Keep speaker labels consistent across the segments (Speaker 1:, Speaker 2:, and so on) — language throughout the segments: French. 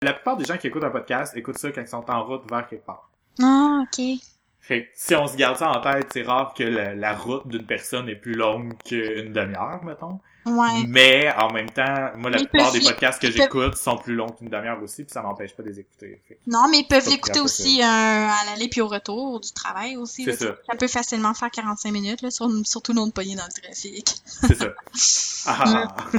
Speaker 1: La plupart des gens qui écoutent un podcast écoutent ça quand ils sont en route vers quelque part.
Speaker 2: Ah, ok.
Speaker 1: Fait si on se garde ça en tête, c'est rare que la, la route d'une personne est plus longue qu'une demi-heure, mettons.
Speaker 2: Ouais.
Speaker 1: Mais en même temps, moi, la plupart des podcasts que
Speaker 2: peuvent-
Speaker 1: j'écoute sont plus longs qu'une demi-heure aussi, puis ça m'empêche pas de les écouter. Fait
Speaker 2: Non, mais ils peuvent l'écouter aussi euh, à l'aller puis au retour du travail aussi. Là.
Speaker 1: ça.
Speaker 2: Ça peut facilement faire 45 minutes, là, sur- surtout non de pogner dans le trafic.
Speaker 1: C'est ça. Ah, ah, ah.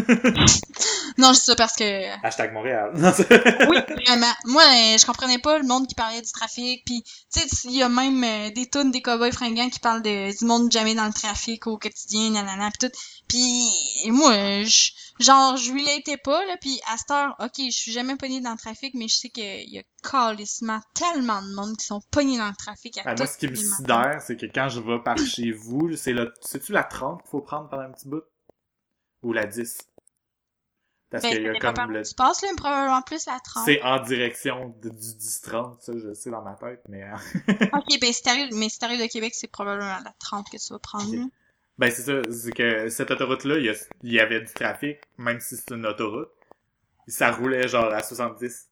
Speaker 2: Non, je dis ça parce que
Speaker 1: Hashtag Montréal.
Speaker 2: Oui, vraiment. Moi, euh, je comprenais pas le monde qui parlait du trafic. Puis, tu sais, il y a même euh, des tunes des cowboys fringants qui parlent de, du monde jamais dans le trafic au quotidien, nanana, pis tout. Puis, moi, je- genre, je lui l'étais pas, là. Puis, à cette heure, OK, je suis jamais pognée dans le trafic, mais je sais qu'il y a calissement tellement de monde qui sont pognés dans le trafic à
Speaker 1: Ah, moi, ce qui me sidère, c'est que quand je vais par chez vous, c'est le, c'est-tu la 30 qu'il faut prendre pendant un petit bout? Ou la 10? Parce
Speaker 2: Ben,
Speaker 1: qu'il y a comme le,
Speaker 2: tu passes, là, mais probablement plus la 30.
Speaker 1: c'est en direction de- du 10-30, ça, je sais dans ma tête, mais, euh,
Speaker 2: OK, ben, si t'arrives, mais si t'arrives de Québec, c'est probablement la 30 que tu vas prendre,
Speaker 1: Ok. Ben, c'est ça, c'est que cette autoroute-là, il y, avait du trafic, même si c'est une autoroute. Ça roulait genre à 70.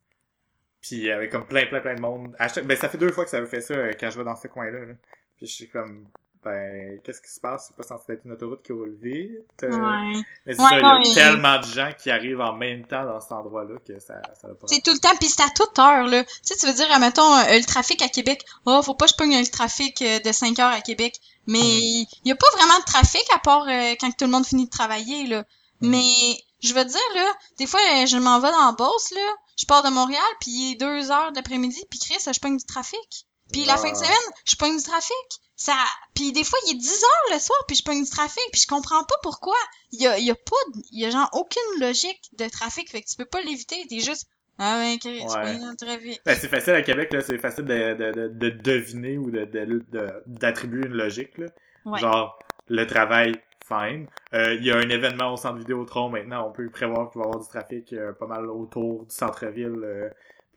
Speaker 1: Puis il y avait comme plein, plein, plein de monde. Ben, ça fait deux fois que ça avait fait ça euh, quand je vais dans ce coin-là. là. Puis je suis comme, ben, qu'est-ce qui se passe? C'est pas censé être une autoroute qui roule vite. euh,
Speaker 2: Ouais.
Speaker 1: Mais c'est
Speaker 2: Ouais,
Speaker 1: ça, il y a tellement de gens qui arrivent en même temps dans cet endroit-là que ça, ça va pas.
Speaker 2: C'est tout le temps, puis c'est à toute heure, là. Tu sais, tu veux dire, admettons, euh, le trafic à Québec. Oh, faut pas que je pogne le trafic euh, de 5 heures à Québec. Mais
Speaker 1: Mhm.
Speaker 2: il y a pas vraiment de trafic à part euh, quand tout le monde finit de travailler, là.
Speaker 1: Mhm.
Speaker 2: Mais je veux dire, là, des fois, je m'en vais dans la Beauce, là. Je pars de Montréal, puis il est 2 heures de l'après-midi, puis Chris, je pogne du trafic. Puis la
Speaker 1: Ah.
Speaker 2: fin de semaine, je pogne du trafic. Ça, puis des fois, il est 10 heures le soir, puis je pogne du trafic, puis je comprends pas pourquoi. Il y a, y a pas, de- il y a genre aucune logique de trafic, fait que tu peux pas l'éviter, t'es juste, ah ouais, tu
Speaker 1: Ouais.
Speaker 2: trafic.
Speaker 1: Ben, c'est facile à Québec, là, c'est facile de, de, de, de deviner ou de, de, de- d'attribuer une logique, là.
Speaker 2: Ouais.
Speaker 1: Genre, le travail, fine. Euh, Il y a un événement au centre Vidéotron maintenant, on peut prévoir qu'il va y avoir du trafic euh, pas mal autour du centre-ville, euh,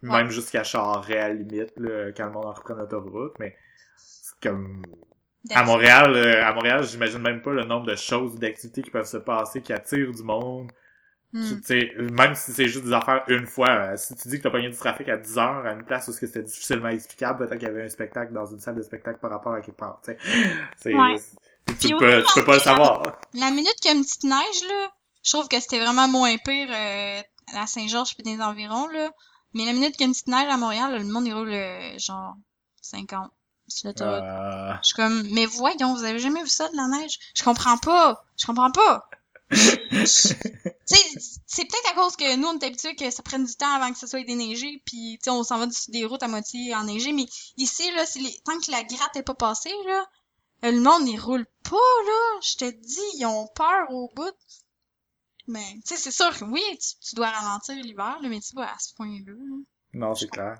Speaker 1: même jusqu'à Charret à la limite, là, quand le monde en reprend l'autoroute, mais comme... À Montréal, euh, à Montréal, j'imagine même pas le nombre de choses, d'activités qui peuvent se passer, qui attirent du monde. Tu sais, même si c'est juste des affaires une fois, euh, si tu dis que t'as pogné du trafic à 10 heures à une place où c'était difficilement explicable, peut-être qu'il y avait un spectacle dans une salle de spectacle par rapport à quelque part, tu
Speaker 2: Ouais.
Speaker 1: peux, tu peux pas le savoir.
Speaker 2: La minute qu'il y a une petite neige, là, je trouve que c'était vraiment moins pire euh, à Saint-Georges puis des environs, là. Mais la minute qu'il y a une petite neige à Montréal, là, le monde, il roule euh, genre 50 sur l'autoroute.
Speaker 1: Euh,
Speaker 2: Je suis comme, mais voyons, vous avez jamais vu ça de la neige? Je comprends pas. Je comprends pas. c'est peut-être à cause que nous, on est habitués que ça prenne du temps avant que ça soit déneigé, puis tu sais, on s'en va sur des routes à moitié enneigées, mais ici, là, les... tant que la gratte est pas passée, là, le monde, il roule pas, là. Je te dis, ils ont peur au bout. Mais, tu sais, c'est sûr que oui, tu, tu dois ralentir l'hiver, mais tu vois, à ce point-là, là,
Speaker 1: non, c'est clair.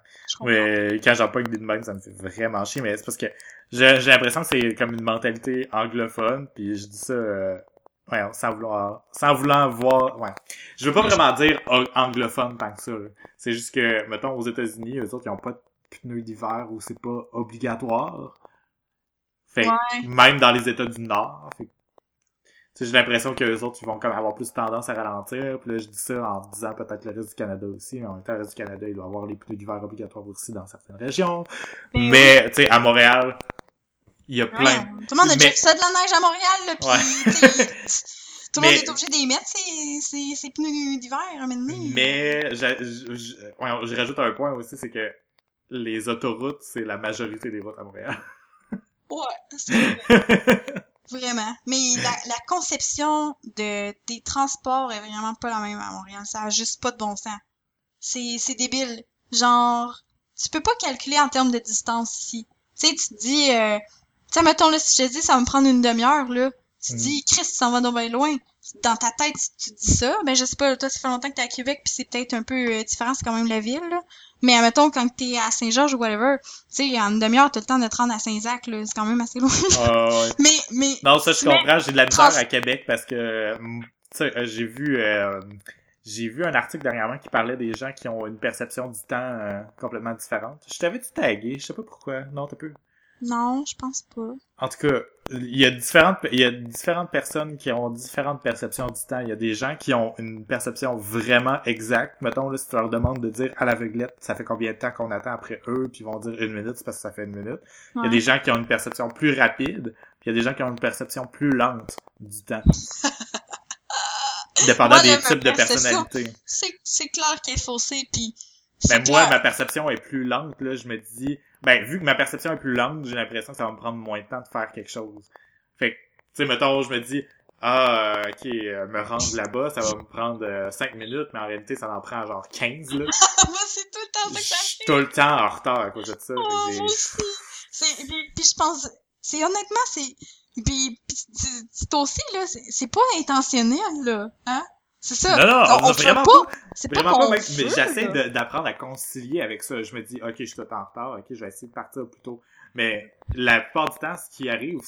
Speaker 1: Mais quand j'en pogne des de même, ça me fait vraiment chier, mais c'est parce que j'ai, l'impression que c'est comme une mentalité anglophone, puis je dis ça, euh, ouais, sans vouloir, sans vouloir voir, ouais. Je veux pas vraiment dire anglophone tant que ça. C'est juste que, mettons, aux États-Unis, eux autres, ils ont pas de pneus d'hiver où c'est pas obligatoire. Fait que
Speaker 2: Ouais.
Speaker 1: même dans les États du Nord, fait j'ai l'impression que les autres, ils vont comme avoir plus tendance à ralentir. Puis là, je dis ça en disant peut-être le reste du Canada aussi. Mais en même temps, le reste du Canada, il doit avoir les pneus d'hiver obligatoires aussi dans certaines régions. Mais, tu sais, à Montréal, il y a plein.
Speaker 2: Ouais, Tout le monde a déjà vu ça de la neige à Montréal, sais, tout le monde est obligé d'y mettre, ces, ces, ces pneus d'hiver, maintenant.
Speaker 1: Mais, je, je, je- ouais, je rajoute un point aussi, c'est que les autoroutes, c'est la majorité des routes à Montréal.
Speaker 2: Ouais, c'est vraiment. Mais la, la conception de, des transports est vraiment pas la même à Montréal. Ça a juste pas de bon sens. C'est, c'est débile. Genre, tu peux pas calculer en termes de distance ici. Tu sais, tu te dis, euh, tu mettons, là, si je te dis, ça va me prendre une demi-heure, là. Tu te
Speaker 1: Mm.
Speaker 2: dis, Chris, tu s'en vas donc bien loin. Dans ta tête, tu te dis ça. Ben, je sais pas, toi, ça fait longtemps que t'es à Québec, puis c'est peut-être un peu euh, différent, c'est quand même la ville, là. Mais, admettons, quand t'es à Saint-Georges ou whatever, tu sais, en une demi-heure, t'as le temps de te rendre à Saint-Zac, là. C'est quand même assez loin.
Speaker 1: Ah, ouais.
Speaker 2: mais, mais,
Speaker 1: Non, ça, je
Speaker 2: Mais-
Speaker 1: comprends. J'ai de la misère à Québec parce que, hum, tu sais, euh, j'ai vu, euh, j'ai vu un article dernièrement qui parlait des gens qui ont une perception du temps euh, complètement différente. Je t'avais dit tagué, je sais pas pourquoi. Non, t'as peu.
Speaker 2: Non, je pense pas.
Speaker 1: En tout cas, il y a différentes, il y a différentes personnes qui ont différentes perceptions du temps. Il y a des gens qui ont une perception vraiment exacte. Mettons, là, si tu leur demandes de dire à l'aveuglette, ça fait combien de temps qu'on attend après eux, puis ils vont dire une minute, c'est parce que ça fait une minute. Il y a des gens qui ont une perception plus rapide, puis il y a des gens qui ont une perception plus lente du temps. Dépendant
Speaker 2: Moi,
Speaker 1: des types de personnalités.
Speaker 2: C'est, c'est clair qu'elle est faussée, pis
Speaker 1: Ben
Speaker 2: c'est
Speaker 1: moi,
Speaker 2: clair.
Speaker 1: ma perception est plus lente, là, je me dis, ben vu que ma perception est plus lente, j'ai l'impression que ça va me prendre moins de temps de faire quelque chose. Fait que, tu sais, mettons, je me dis, ah, euh, ok, euh, me rendre là-bas, ça va me prendre 5 minutes, mais en réalité, ça en prend genre 15, là.
Speaker 2: Moi, c'est tout le temps ça
Speaker 1: Je
Speaker 2: que ça
Speaker 1: suis
Speaker 2: fait.
Speaker 1: tout le temps en retard à cause de ça.
Speaker 2: Oh, moi aussi. C'est, puis, puis je pense, c'est honnêtement, c'est, puis, puis c'est- aussi, là, c'est, c'est pas intentionnel, là, hein? C'est ça.
Speaker 1: Non, non,
Speaker 2: on, on
Speaker 1: vraiment
Speaker 2: pas. C'est pas
Speaker 1: Vraiment
Speaker 2: qu'on
Speaker 1: pas, mec, mais j'essaie d'apprendre à concilier avec ça. Je me dis, ok, je suis tout en retard, ok, je vais essayer de partir plus tôt. Mais la plupart du temps, ce qui arrive,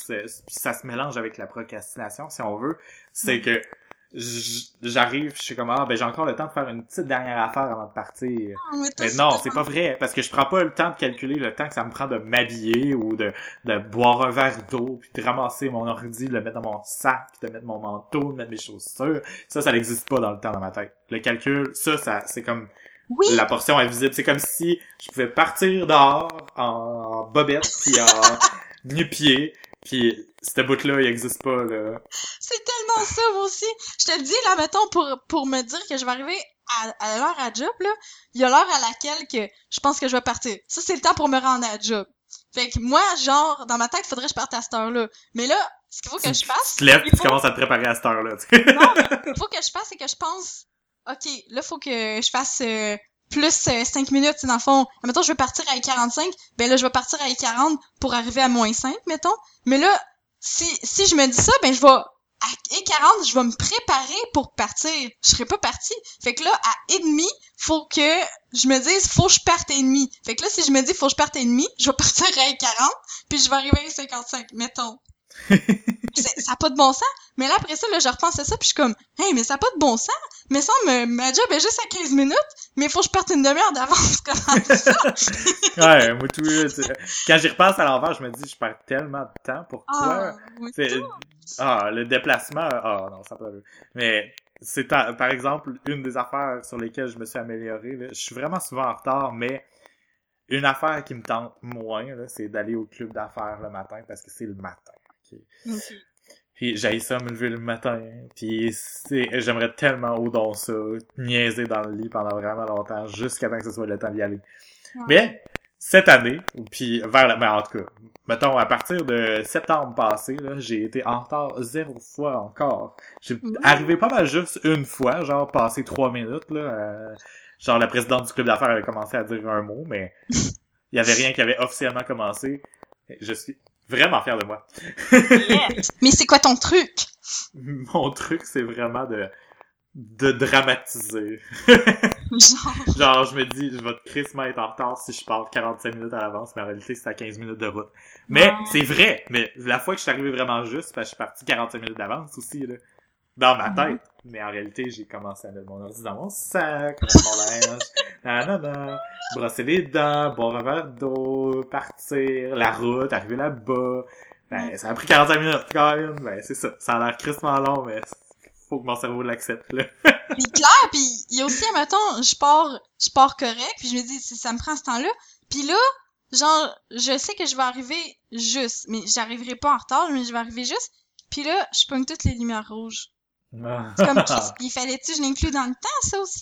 Speaker 1: ça se mélange avec la procrastination, si on veut, c'est que j'arrive, je suis comme, ah, ben j'ai encore le temps de faire une petite dernière affaire avant de partir.
Speaker 2: Ah, mais
Speaker 1: non, c'est pas vrai, parce que je prends pas le temps de calculer le temps que ça me prend de m'habiller ou de, de boire un verre d'eau, puis de ramasser mon ordi, de le mettre dans mon sac, puis de mettre mon manteau, de mettre mes chaussures. Ça, ça n'existe pas dans le temps dans ma tête. Le calcul, ça, ça c'est comme
Speaker 2: Oui,
Speaker 1: la portion invisible. C'est comme si je pouvais partir dehors en bobette, puis en nu-pied, puis cette bout-là, il existe pas, là.
Speaker 2: c'est tellement ça, aussi. Je te le dis, là, mettons, pour, pour me dire que je vais arriver à, à l'heure à job, là, il y a l'heure à laquelle que je pense que je vais partir. Ça, c'est le temps pour me rendre à job. Fait que moi, genre, dans ma tête, faudrait que je parte à cette heure-là. Mais là, ce qu'il faut que je fasse,
Speaker 1: Tu te lèves,
Speaker 2: il
Speaker 1: tu commences à te préparer à cette heure-là,
Speaker 2: non, mais faut que je fasse, c'est que je pense, OK, là, faut que je fasse euh, plus euh, 5 minutes, dans le fond. Mettons, je veux partir à 45, ben là, je vais partir à 40 pour arriver à moins 5, mettons. Mais là, si, si je me dis ça, ben je vais, à et 40, je vais me préparer pour partir. Je serai pas partie. Fait que là, à et demi, faut que je me dise, faut que je parte et demi. Fait que là, si je me dis, faut que je parte et demi, je vais partir à et 40, puis je vais arriver à 55, mettons. Ça a pas de bon sens. Mais là, après ça, là, je repense à ça, puis je suis comme, hey, mais ça a pas de bon sens. Mais ça, me, ma job est juste à 15 minutes, mais faut que je parte une demi-heure d'avance. Comment ça?
Speaker 1: Ouais, moi, tout, quand j'y repasse à l'envers, je me dis, je perds tellement de temps, pourquoi?
Speaker 2: Ah, oui.
Speaker 1: Ah, le déplacement, ah non, ça peut. Mais c'est par exemple une des affaires sur lesquelles je me suis amélioré. là. Je suis vraiment souvent en retard, mais une affaire qui me tente moins, là, c'est d'aller au club d'affaires le matin parce que c'est le matin. Ok?
Speaker 2: Ok.
Speaker 1: Puis j'ai ça me lever le matin. Puis j'aimerais tellement au don ça, niaiser dans le lit pendant vraiment longtemps jusqu'à temps que ce soit le temps d'y aller.
Speaker 2: Ouais.
Speaker 1: Mais cette année, puis vers la, mais en tout cas, mettons à partir de septembre passé, j'ai été en retard zéro fois encore. J'ai arrivé pas mal juste une fois, genre passé trois minutes là. euh, genre la présidente du club d'affaires avait commencé à dire un mot, mais il y avait rien qui avait officiellement commencé. Je suis vraiment fier de moi.
Speaker 2: Yes. Mais c'est quoi ton truc?
Speaker 1: Mon truc, c'est vraiment de de dramatiser.
Speaker 2: Genre,
Speaker 1: Genre, je me dis, je vais crissement être en retard si je pars 45 minutes à l'avance, mais en réalité, c'est à 15 minutes de route. Mais,
Speaker 2: Ouais.
Speaker 1: c'est vrai! Mais la fois que je suis arrivé vraiment juste, parce que je suis parti 45 minutes d'avance aussi, là. Dans ma
Speaker 2: Mhm.
Speaker 1: tête. Mais en réalité, j'ai commencé à mettre mon ordi dans mon sac, mettre mon linge, nanana, brosser les dents, boire un verre d'eau, partir, la route, arriver là-bas. Ben, ça a pris 45 minutes, quand même. Ben, c'est ça. Ça a l'air crissement long, mais faut que mon cerveau l'accepte, là.
Speaker 2: Puis clair, puis il y a aussi, mettons, je pars, je pars correct, puis je me dis, si ça me prend ce temps-là. Puis là, genre, je sais que je vais arriver juste, mais j'arriverai pas en retard, mais je vais arriver juste. Puis là, je pogne toutes les lumières rouges. C'est comme, il fallait-tu, je l'inclus dans le temps, ça aussi?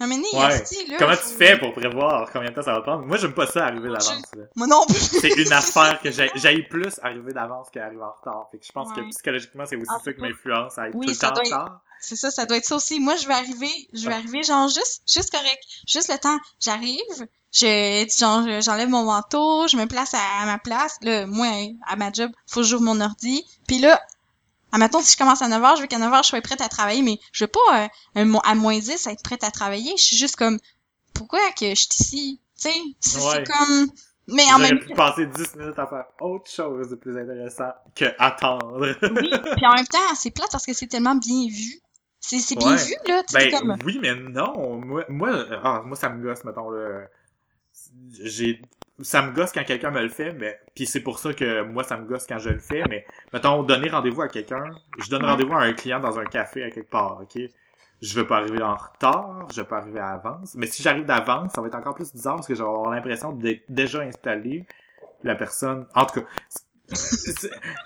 Speaker 2: Non, mais né,
Speaker 1: Ouais.
Speaker 2: là.
Speaker 1: Comment tu fais pour prévoir combien de temps ça va prendre? Moi, j'aime pas ça arriver d'avance. là.
Speaker 2: Moi non plus.
Speaker 1: C'est une affaire que j'ai j'aille plus arriver d'avance qu'arriver en retard. Fait que je pense que psychologiquement, c'est aussi
Speaker 2: Ah,
Speaker 1: ça qui m'influence à être
Speaker 2: Oui,
Speaker 1: tout le temps en retard.
Speaker 2: C'est ça, ça doit être ça aussi. Moi, je vais arriver, je vais arriver genre juste, juste correct. Juste le temps. J'arrive, je, genre, je- j'enlève mon manteau, je me place à, à ma place. Là, moi, à ma job, faut que j'ouvre mon ordi. Puis là, admettons, si je commence à 9h, je veux qu'à 9h, je sois prête à travailler, mais je veux pas, euh, à moins 10, être prête à travailler. Je suis juste comme, pourquoi que je suis ici? Tu sais, c'est
Speaker 1: Ouais.
Speaker 2: comme, mais en même
Speaker 1: pu passer 10 minutes à faire autre chose de plus intéressant que attendre.
Speaker 2: oui, puis en même temps, c'est plate parce que c'est tellement bien vu. C'est bien vu, là. Tu
Speaker 1: Ben
Speaker 2: comme,
Speaker 1: oui, mais non. Moi, moi, euh, ah, moi ça me gosse, mettons, là. J'ai ça me gosse quand quelqu'un me le fait, mais puis c'est pour ça que moi ça me gosse quand je le fais, mais mettons donner rendez-vous à quelqu'un, je donne rendez-vous à un client dans un café à quelque part, ok? Je veux pas arriver en retard, je veux pas arriver à avance, mais si j'arrive d'avance, ça va être encore plus bizarre parce que je vais avoir l'impression d'être déjà installé la personne. En tout cas,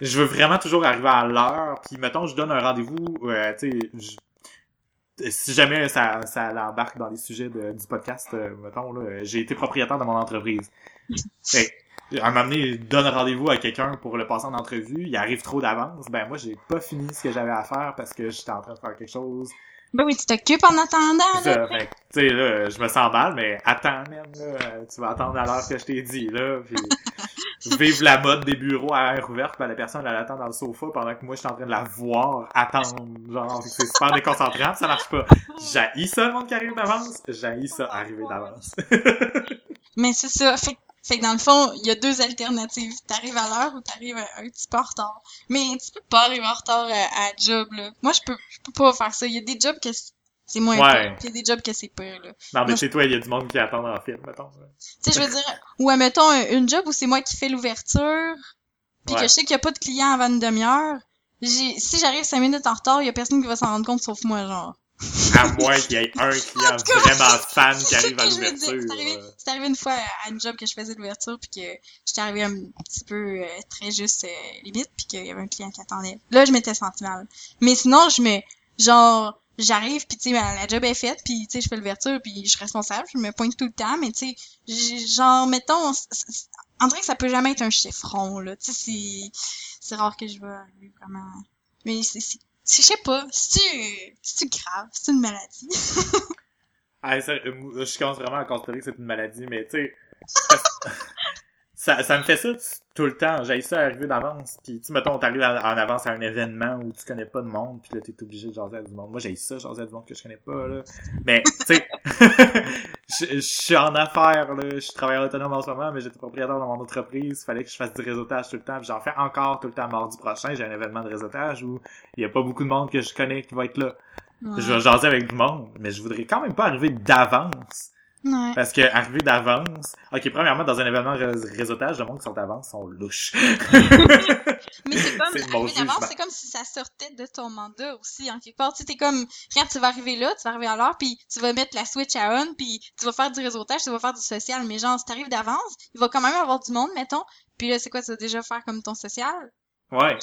Speaker 1: je veux vraiment toujours arriver à l'heure, puis mettons je donne un rendez-vous, euh, tu sais, si jamais ça, ça l'embarque dans les sujets de, du podcast, euh, mettons, là, j'ai été propriétaire de mon entreprise. Fait, à un moment donné, il donne rendez-vous à quelqu'un pour le passer en entrevue, il arrive trop d'avance, ben moi j'ai pas fini ce que j'avais à faire parce que j'étais en train de faire quelque chose.
Speaker 2: Ben oui, tu t'occupes en attendant, là.
Speaker 1: tu sais, là, je me sens mal, mais attends, même, là, tu vas attendre à l'heure que je t'ai dit, là, puis vive la mode des bureaux à air ouverte, ben la personne, elle attend dans le sofa pendant que moi, je suis en train de la voir attendre, genre, c'est super déconcentrant, ça marche pas. J'haïs ça, le monde qui arrive d'avance, j'haïs ça, arriver d'avance.
Speaker 2: mais c'est ça, fait fait que dans le fond, il y a deux alternatives. T'arrives à l'heure ou t'arrives un petit peu en retard. Mais tu peux pas arriver en retard à, à job, là. Moi, je peux, je peux pas faire ça. Il y a des jobs que c'est moins
Speaker 1: ouais.
Speaker 2: Il y a des jobs que c'est pire, là.
Speaker 1: Non, mais chez toi, il y a du monde qui attend en film, mettons.
Speaker 2: Tu sais, je veux dire, ou mettons une job où c'est moi qui fais l'ouverture, puis que je sais qu'il y a pas de clients avant une demi-heure. Si j'arrive cinq minutes en retard, il y a personne qui va s'en rendre compte sauf moi, genre.
Speaker 1: À moins qu'il y ait un client vraiment fan qui arrive à l'ouverture.
Speaker 2: C'est arrivé, une fois à une job que je faisais l'ouverture puis que j'étais arrivé un petit peu euh, très juste euh, limite puis qu'il y avait un client qui attendait. Là, je m'étais senti mal. Mais sinon, je me genre j'arrive puis tu sais la job est faite puis tu sais je fais l'ouverture puis je suis responsable, je me pointe tout le temps mais tu sais genre mettons on dirait que ça peut jamais être un chiffron là, tu sais c'est c'est rare que je vais arriver vraiment mais c'est je sais pas, c'est-tu grave, c'est une maladie?
Speaker 1: ah, je commence vraiment à considérer que c'est une maladie, mais tu sais, ça, ça me fait ça tout le temps. J'ai ça arriver d'avance. Puis, tu mettons, t'arrives en avance à un événement où tu connais pas de monde, puis là, t'es obligé de jaser à du monde. Moi, j'ai ça, jaser à du monde que je connais pas, là. Mais, tu sais, je suis en affaires, là. Je suis travailleur autonome en ce moment, mais j'étais propriétaire dans mon entreprise. Il fallait que je fasse du réseautage tout le temps. j'en fais encore tout le temps mardi prochain. J'ai un événement de réseautage où il y a pas beaucoup de monde que je connais qui va être là. Je vais jaser avec du monde, mais je voudrais quand même pas arriver d'avance parce que arriver d'avance, ok, premièrement, dans un événement de réseautage, le monde qui sont d'avance sont louches.
Speaker 2: Mais c'est comme, arriver d'avance, c'est comme si ça sortait de ton mandat aussi, en quelque part. Tu sais, t'es comme, regarde, tu vas arriver là, tu vas arriver à l'heure, puis tu vas mettre la switch à on, puis tu vas faire du réseautage, tu vas faire du social. Mais genre, si t'arrives d'avance, il va quand même avoir du monde, mettons. Puis là, c'est quoi, tu vas déjà faire comme ton social?
Speaker 1: Ouais.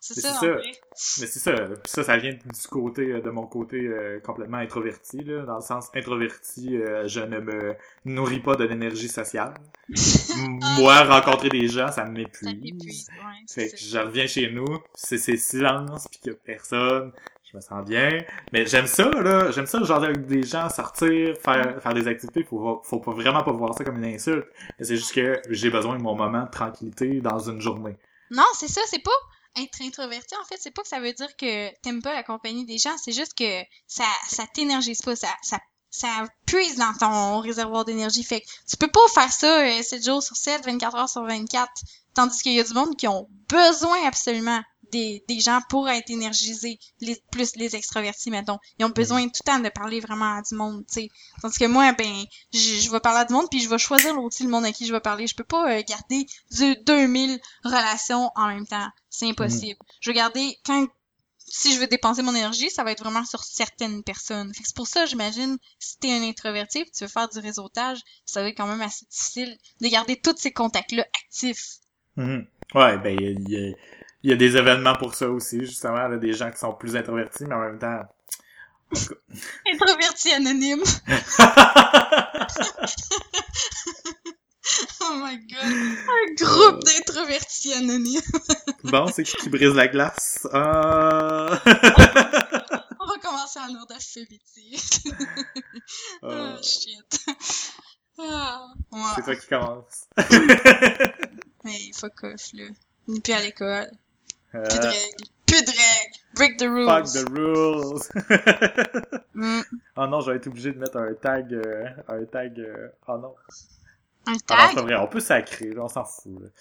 Speaker 2: c'est ça.
Speaker 1: Mais c'est ça. Puis ça, ça vient du côté, euh, de mon côté euh, complètement introverti, là. Dans le sens introverti, euh, je ne me nourris pas de l'énergie sociale. Moi, rencontrer des gens, ça m'épuise. fait que je reviens chez nous, c'est ces silences, puis qu'il y a personne. Je me sens bien. Mais j'aime ça, là. J'aime ça, genre, avec des gens, sortir, faire, faire des activités. Faut, faut pas, vraiment pas voir ça comme une insulte. C'est juste que j'ai besoin de mon moment de tranquillité dans une journée.
Speaker 2: Non, c'est ça, c'est pas être introverti, en fait, c'est pas que ça veut dire que t'aimes pas la compagnie des gens, c'est juste que ça, ça t'énergise pas, ça, ça, ça puise dans ton réservoir d'énergie. Fait que tu peux pas faire ça 7 euh, jours sur 7, 24 heures sur 24, tandis qu'il y a du monde qui ont besoin absolument des, des gens pour être énergisés, les, plus les extravertis, mettons. Ils ont besoin tout le temps de parler vraiment à du monde, tu sais. Tandis que moi, ben, je, je vais parler à du monde, puis je vais choisir aussi le monde à qui je vais parler. Je peux pas euh, garder du 2000 relations en même temps. C'est impossible. Je vais garder, quand, si je veux dépenser mon énergie, ça va être vraiment sur certaines personnes. c'est pour ça, j'imagine, si t'es un introverti tu veux faire du réseautage, ça va être quand même assez difficile de garder tous ces contacts-là actifs.
Speaker 1: Mm-hmm. Ouais, ben, il y a il y a des événements pour ça aussi, justement, là, des gens qui sont plus introvertis, mais en même temps.
Speaker 2: Introvertis anonymes. oh my god. Un groupe d'introvertis anonymes.
Speaker 1: bon, c'est qui qui brise la glace? Euh...
Speaker 2: On va commencer en ordre alphabétique. oh shit.
Speaker 1: Ah, C'est toi qui commence.
Speaker 2: hey, fuck off, là. Ni plus à l'école. Plus de euh, règles. Plus de règles. Break the rules.
Speaker 1: Fuck the rules. mm. Oh non, j'aurais été obligé de mettre un tag. Euh, un tag. Euh... Oh non.
Speaker 2: Un tag?
Speaker 1: Ah, vrai, on peut sacrer, on s'en fout.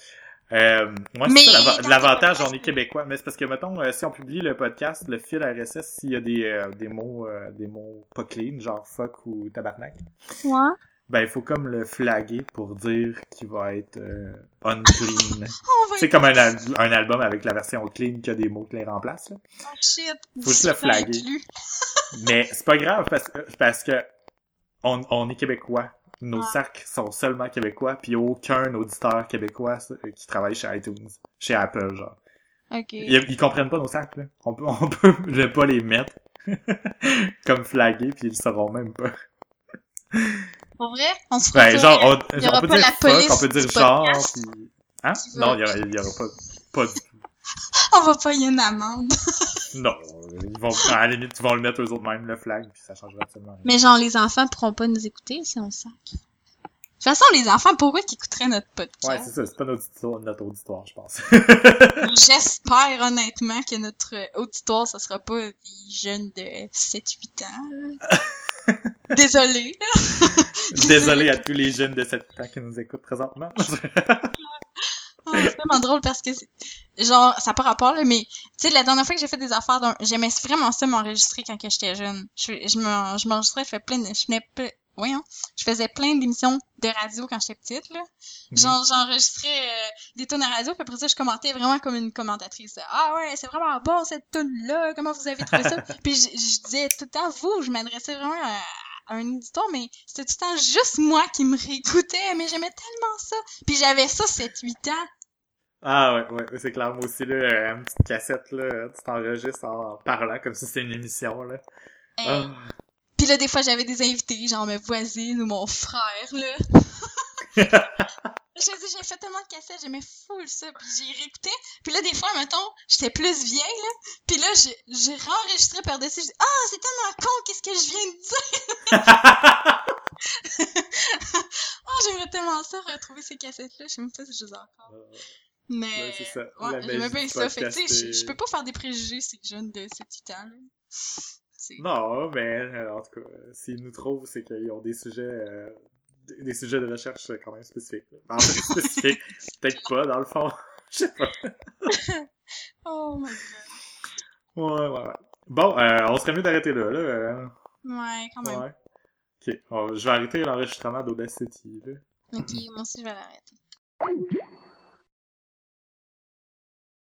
Speaker 1: Euh, moi, c'est ça l'avantage, on est québécois. Mais c'est parce que, mettons, euh, si on publie le podcast, le fil RSS, s'il y a des, euh, des mots des mots pas clean, genre fuck ou tabarnak.
Speaker 2: Ouais.
Speaker 1: Ben, il faut comme le flaguer pour dire qu'il va être euh, unclean.
Speaker 2: Va
Speaker 1: C'est comme un, al- un album avec la version clean qui a des mots qui les remplacent. Là.
Speaker 2: Oh shit.
Speaker 1: Faut juste le flaguer. Mais c'est pas grave parce que, parce que on, on est québécois. Nos sacs sont seulement québécois, puis aucun auditeur québécois euh, qui travaille chez iTunes, chez Apple, genre.
Speaker 2: Ok.
Speaker 1: Ils, ils comprennent pas nos sacs, là. On peut, on peut ne pas les mettre comme flagués, puis ils le sauront même pas.
Speaker 2: Pour vrai, on se
Speaker 1: Ben, genre, on,
Speaker 2: il y aura
Speaker 1: on peut
Speaker 2: pas
Speaker 1: dire
Speaker 2: la
Speaker 1: fuck,
Speaker 2: police
Speaker 1: on peut dire genre, puis... Hein? Non, il y aura, il y aura pas, pas du tout.
Speaker 2: on va payer une amende.
Speaker 1: Non, ils vont, à la limite, ils vont le mettre eux autres même, le flag, puis ça changera absolument.
Speaker 2: Mais genre, les enfants pourront pas nous écouter si on sac. De toute façon, les enfants, pourquoi qu'ils écouteraient notre
Speaker 1: Ouais,
Speaker 2: podcast?
Speaker 1: c'est ça, c'est pas notre auditoire, notre auditoire, je pense.
Speaker 2: J'espère honnêtement que notre auditoire, ça sera pas des jeunes de 7-8 ans. là. Désolée. Là.
Speaker 1: Désolé à tous les jeunes de 7 ans qui nous écoutent présentement.
Speaker 2: Ah, c'est vraiment drôle parce que. Genre, ça n'a pas rapport, là, mais... Tu sais, la dernière fois que j'ai fait des affaires, j'aimais vraiment ça m'enregistrer quand que j'étais jeune. Je, je m'en- je m'enregistrais, je fais plein de... Je venais. Je faisais plein d'émissions de radio quand j'étais petite, là. Genre, j'enregistrais euh, des tonnes à radio, puis après ça, je commentais vraiment comme une commentatrice. Ah ouais, c'est vraiment bon cette tune-là, comment vous avez trouvé ça? puis je, je disais tout le temps vous, je m'adressais vraiment à un éditeur, mais c'était tout le temps juste moi qui me réécoutais, mais j'aimais tellement ça. Puis j'avais ça 7-8 ans.
Speaker 1: Ah ouais, ouais, c'est clair, moi aussi, là, euh, une petite cassette, là, tu t'enregistres en parlant comme si c'était une émission, là.
Speaker 2: Euh,
Speaker 1: Ah.
Speaker 2: Puis là, des fois, j'avais des invités, genre mes voisines ou mon frère, là. Je dis, j'ai fait tellement de cassettes, j'aimais full ça, puis j'ai réécouté. Puis là, des fois, mettons, j'étais plus vieille, là. Puis là, j'ai, réenregistré par-dessus. J'ai dit, ah, c'est tellement con, qu'est-ce que je viens de dire? oh, j'aimerais tellement ça, retrouver ces cassettes-là. Je sais même pas si je les ai encore. Mais,
Speaker 1: Ouais, c'est ça.
Speaker 2: Ouais, j'aimais bien ça. Fait que, tu sais, je- je peux pas faire des préjugés, ces jeunes de 7-8 ans, là.
Speaker 1: Non, mais euh, en tout cas, euh, s'ils nous trouvent, c'est qu'ils ont des sujets, euh, des sujets de recherche quand même spécifiques. En fait, spécifiques, peut-être pas, dans le fond. Je sais pas.
Speaker 2: Oh my god.
Speaker 1: Ouais, ouais, ouais. Bon, euh, on serait mieux d'arrêter là, là. euh,
Speaker 2: Ouais, quand même.
Speaker 1: ouais. Ok, je vais arrêter l'enregistrement d'Audacity, là.
Speaker 2: Ok, moi aussi, je vais l'arrêter.